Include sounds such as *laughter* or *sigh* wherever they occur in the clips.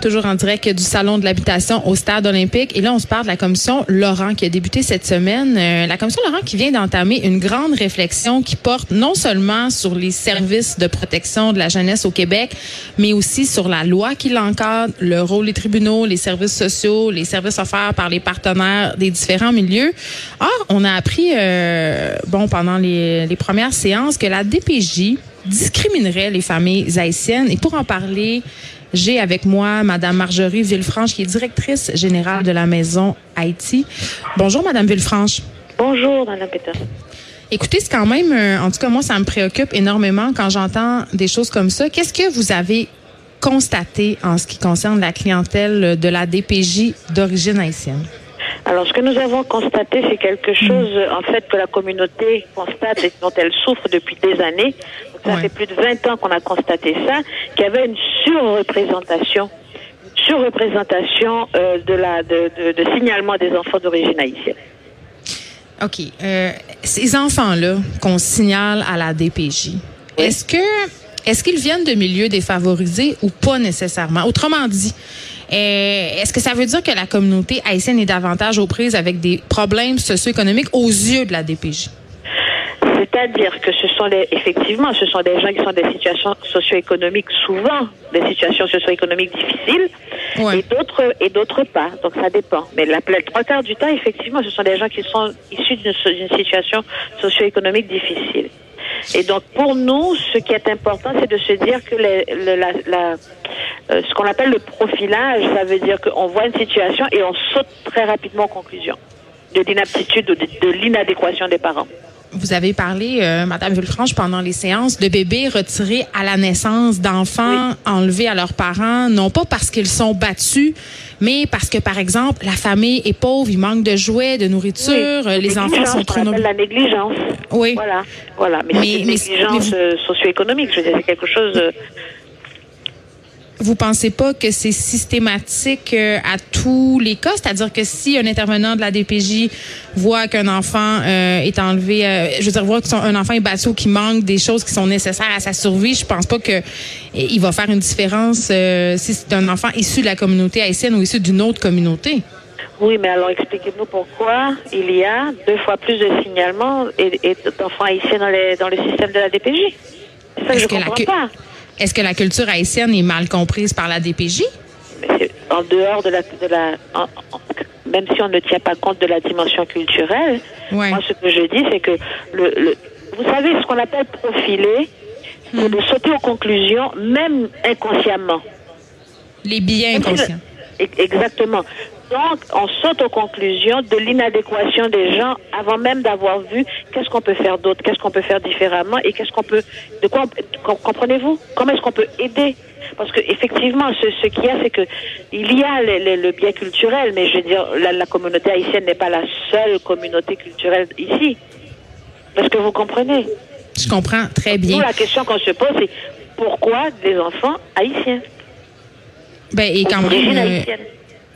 toujours en direct du Salon de l'habitation au Stade olympique. Et là, on se parle de la commission Laurent qui a débuté cette semaine. Euh, la commission Laurent qui vient d'entamer une grande réflexion qui porte non seulement sur les services de protection de la jeunesse au Québec, mais aussi sur la loi qui l'encadre, le rôle des tribunaux, les services sociaux, les services offerts par les partenaires des différents milieux. Or, on a appris, euh, bon, pendant les, les premières séances que la DPJ discriminerait les familles haïtiennes. Et pour en parler, j'ai avec moi Madame Marjorie Villefranche, qui est directrice générale de la Maison Haïti. Bonjour, Madame Villefranche. Bonjour, Madame Peter. Écoutez, c'est quand même, euh, en tout cas, moi, ça me préoccupe énormément quand j'entends des choses comme ça. Qu'est-ce que vous avez constaté en ce qui concerne la clientèle de la DPJ d'origine haïtienne? Alors, ce que nous avons constaté, c'est quelque chose, en fait, que la communauté constate et dont elle souffre depuis des années. ça fait plus de 20 ans qu'on a constaté ça, qu'il y avait une surreprésentation surreprésentation euh, de la de, de, signalement des enfants d'origine haïtienne. OK. Euh, ces enfants-là qu'on signale à la DPJ, est-ce que est-ce qu'ils viennent de milieux défavorisés ou pas nécessairement? Autrement dit, euh, est-ce que ça veut dire que la communauté haïtienne est davantage aux prises avec des problèmes socio-économiques aux yeux de la DPJ? C'est-à-dire que ce sont les, effectivement, ce sont des gens qui sont dans des situations socio-économiques souvent, des situations socio-économiques difficiles, et d'autres et d'autres pas. Donc ça dépend. Mais la, la trois quarts du temps, effectivement, ce sont des gens qui sont issus d'une situation socio-économique difficile. Et donc pour nous, ce qui est important, c'est de se dire que les, la, la euh, ce qu'on appelle le profilage, ça veut dire qu'on voit une situation et on saute très rapidement aux conclusions de l'inaptitude ou de l'inadéquation des parents. Vous avez parlé, euh, Madame Villefranche, pendant les séances, de bébés retirés à la naissance, d'enfants enlevés à leurs parents, non pas parce qu'ils sont battus, mais parce que, par exemple, la famille est pauvre, il manque de jouets, de nourriture, les enfants sont trop nombreux. La négligence. Oui. Voilà, voilà. Mais, mais, négligence euh, socio-économique. Je veux dire, c'est quelque chose. Euh, vous pensez pas que c'est systématique euh, à tous les cas? C'est-à-dire que si un intervenant de la DPJ voit qu'un enfant euh, est enlevé, euh, je veux dire, voit qu'un enfant est battu ou qu'il manque des choses qui sont nécessaires à sa survie, je pense pas que il va faire une différence si c'est un enfant issu de la communauté haïtienne ou issu d'une autre communauté. Oui, mais alors expliquez-nous pourquoi il y a deux fois plus de signalements et, d'enfants haïtiens dans, dans, le système de la DPJ. C'est ça que je comprends pas. Est-ce que la culture haïtienne est mal comprise par la DPJ? En dehors de la, de la même si on ne tient pas compte de la dimension culturelle, moi ce que je dis c'est que le, vous savez ce qu'on appelle profiler, c'est hmm. de sauter aux conclusions même inconsciemment. Les billets inconscients. Exactement. Donc, on saute aux conclusions de l'inadéquation des gens avant même d'avoir vu qu'est-ce qu'on peut faire d'autre, qu'est-ce qu'on peut faire différemment et qu'est-ce qu'on peut, de quoi, comprenez-vous? Comment est-ce qu'on peut aider? Parce que effectivement, ce, ce qu'il y a, c'est que il y a le, bien culturel, mais je veux dire, la, communauté haïtienne n'est pas la seule communauté culturelle ici. Est-ce que vous comprenez? Je comprends très bien. la question qu'on se pose, c'est pourquoi des enfants haïtiens? Ben et quand même.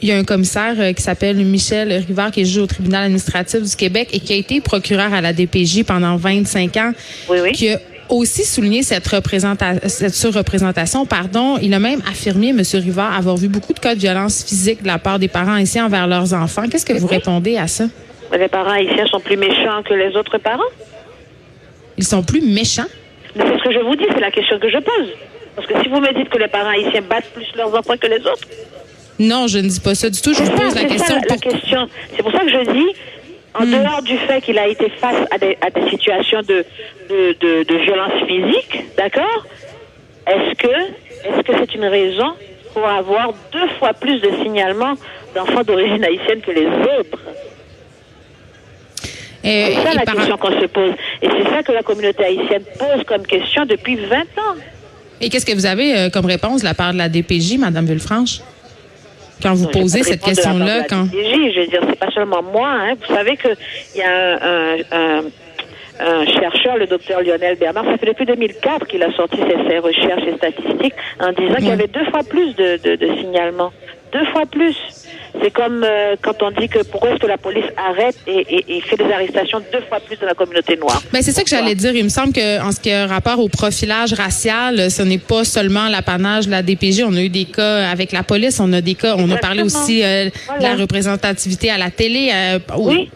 Il y a un commissaire euh, qui s'appelle Michel Rivard qui est juge au tribunal administratif du Québec et qui a été procureur à la DPJ pendant 25 ans. Oui, oui. Qui a aussi souligné cette, cette surreprésentation. Pardon. Il a même affirmé, M. Rivard, avoir vu beaucoup de cas de violence physique de la part des parents haïtiens envers leurs enfants. Qu'est-ce que vous répondez à ça? Les parents haïtiens sont plus méchants que les autres parents. Ils sont plus méchants? C'est ce que je vous dis, c'est la question que je pose. Parce que si vous me dites que les parents haïtiens battent plus leurs enfants que les autres, non, je ne dis pas ça du tout. Je vous pose la question. la question. C'est pour ça que je dis, en hmm. dehors du fait qu'il a été face à des, à des situations de, de, de, de, violence physique, d'accord Est-ce que est-ce que c'est une raison pour avoir deux fois plus de signalements d'enfants d'origine haïtienne que les autres? C'est ça la question qu'on se pose. Et c'est ça que la communauté haïtienne pose comme question depuis 20 ans. Et qu'est-ce que vous avez euh, comme réponse de la part de la DPJ, Madame Villefranche? Quand vous posez cette question-là, quand. Je veux dire, c'est pas seulement moi. Hein. Vous savez qu'il y a un, un, chercheur, le docteur Lionel Bernard, ça fait depuis 2004 qu'il a sorti ses, recherches et statistiques en disant qu'il y avait deux fois plus de, de, de signalements. Deux fois plus. C'est comme euh, quand on dit que pourquoi est-ce que la police arrête et, fait des arrestations deux fois plus dans la communauté noire? Mais ben, c'est ça que j'allais dire. Il me semble qu'en ce qui a rapport au profilage racial, ce n'est pas seulement l'apanage de la DPJ. On a eu des cas avec la police, on a des cas, on a parlé aussi euh, de la représentativité à la télé, euh,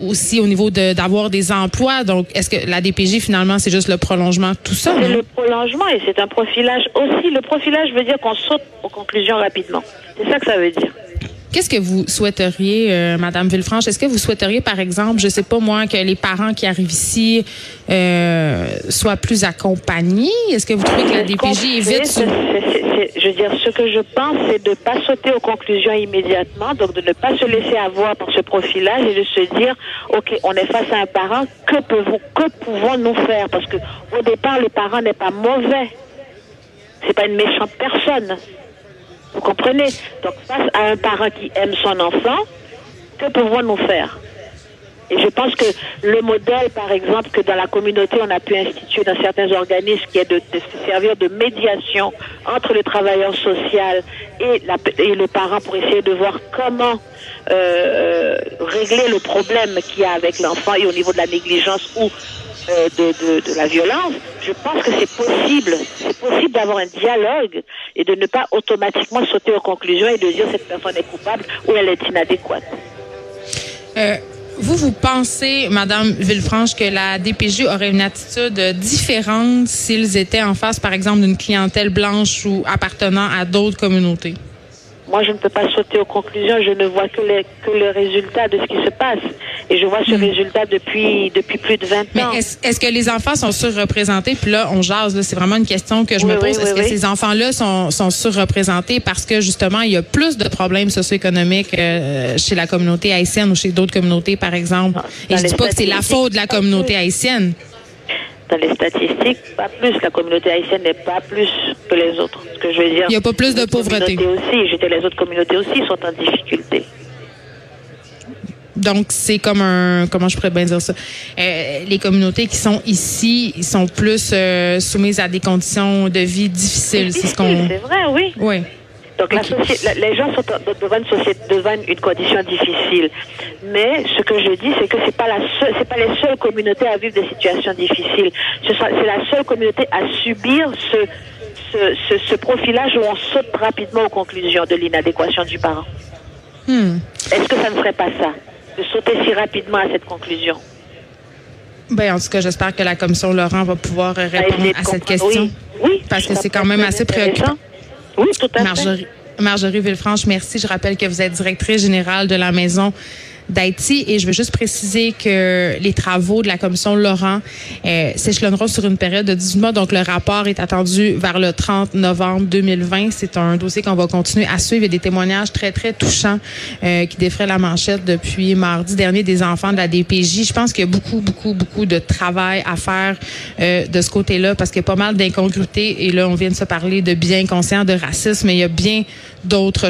aussi au niveau d'avoir des emplois. Donc, est-ce que la DPJ, finalement, c'est juste le prolongement de tout ça? C'est le prolongement et c'est un profilage aussi. Le profilage veut dire qu'on saute aux conclusions rapidement. C'est ça que ça veut dire. Qu'est-ce que vous souhaiteriez, euh, Madame Villefranche? Est-ce que vous souhaiteriez, par exemple, je sais pas moi, que les parents qui arrivent ici euh, soient plus accompagnés? Est-ce que vous trouvez que la DPJ évite... Ce... je veux dire, ce que je pense, c'est de ne pas sauter aux conclusions immédiatement, donc de ne pas se laisser avoir par ce profilage et de se dire, OK, on est face à un parent, que, pouvons, que pouvons-nous faire? Parce que au départ, le parent n'est pas mauvais. C'est pas une méchante personne. Vous comprenez? Donc face à un parent qui aime son enfant, que pouvons-nous faire? Et je pense que le modèle, par exemple, que dans la communauté, on a pu instituer dans certains organismes, qui est de, servir de médiation entre le travailleur social et, le parent pour essayer de voir comment euh, régler le problème qu'il y a avec l'enfant et au niveau de la négligence ou euh, de, de, la violence, je pense que c'est possible. C'est possible d'avoir un dialogue et de ne pas automatiquement sauter aux conclusions et de dire cette personne est coupable ou elle est inadéquate. Euh, vous, vous pensez, Madame Villefranche, que la DPJ aurait une attitude différente s'ils étaient en face, par exemple, d'une clientèle blanche ou appartenant à d'autres communautés? Moi, je ne peux pas sauter aux conclusions. Je ne vois que, les, que le résultat de ce qui se passe. Et je vois ce hmm. résultat depuis, depuis plus de 20 ans. Mais est-ce que les enfants sont surreprésentés? Puis là, on jase. C'est vraiment une question que je me pose. est-ce que ces enfants-là sont, sont surreprésentés parce que, justement, il y a plus de problèmes socio-économiques euh, chez la communauté haïtienne ou chez d'autres communautés, par exemple? Et je dis pas que c'est la faute de la communauté haïtienne dans les statistiques, pas plus. La communauté haïtienne n'est pas plus que les autres. Ce que je veux dire. Il n'y a pas plus de pauvreté. aussi, les autres communautés aussi sont en difficulté. Donc, c'est comme un, comment je pourrais bien dire ça? Euh, les communautés qui sont ici, ils sont plus euh, soumises à des conditions de vie difficiles. C'est ce qu'on. *laughs* C'est vrai, oui. Oui. Donc la les gens sont devant une, société, devant une condition difficile. Mais ce que je dis, c'est que c'est pas la c'est pas les seules communautés à vivre des situations difficiles. C'est la seule communauté à subir ce, ce, ce, profilage où on saute rapidement aux conclusions de l'inadéquation du parent. Hmm. Est-ce que ça ne ferait pas ça, de sauter si rapidement à cette conclusion? Ben, en tout cas, j'espère que la commission Laurent va pouvoir répondre à cette question. Oui, parce que c'est quand même assez préoccupant. Oui, tout à Marjorie, Marjorie Villefranche, merci. Je rappelle que vous êtes directrice générale de la Maison Et je veux juste préciser que les travaux de la commission Laurent euh, s'échelonneront sur une période de 18 mois. Donc, le rapport est attendu vers le 30 novembre 2020. C'est un dossier qu'on va continuer à suivre. Il y a des témoignages très, très touchants euh, qui défraient la manchette depuis mardi dernier des enfants de la DPJ. Je pense qu'il y a beaucoup, beaucoup, beaucoup de travail à faire euh, de ce côté-là parce qu'il y a pas mal d'incongruités. Et là, on vient de se parler de bien conscient de racisme, mais il y a bien d'autres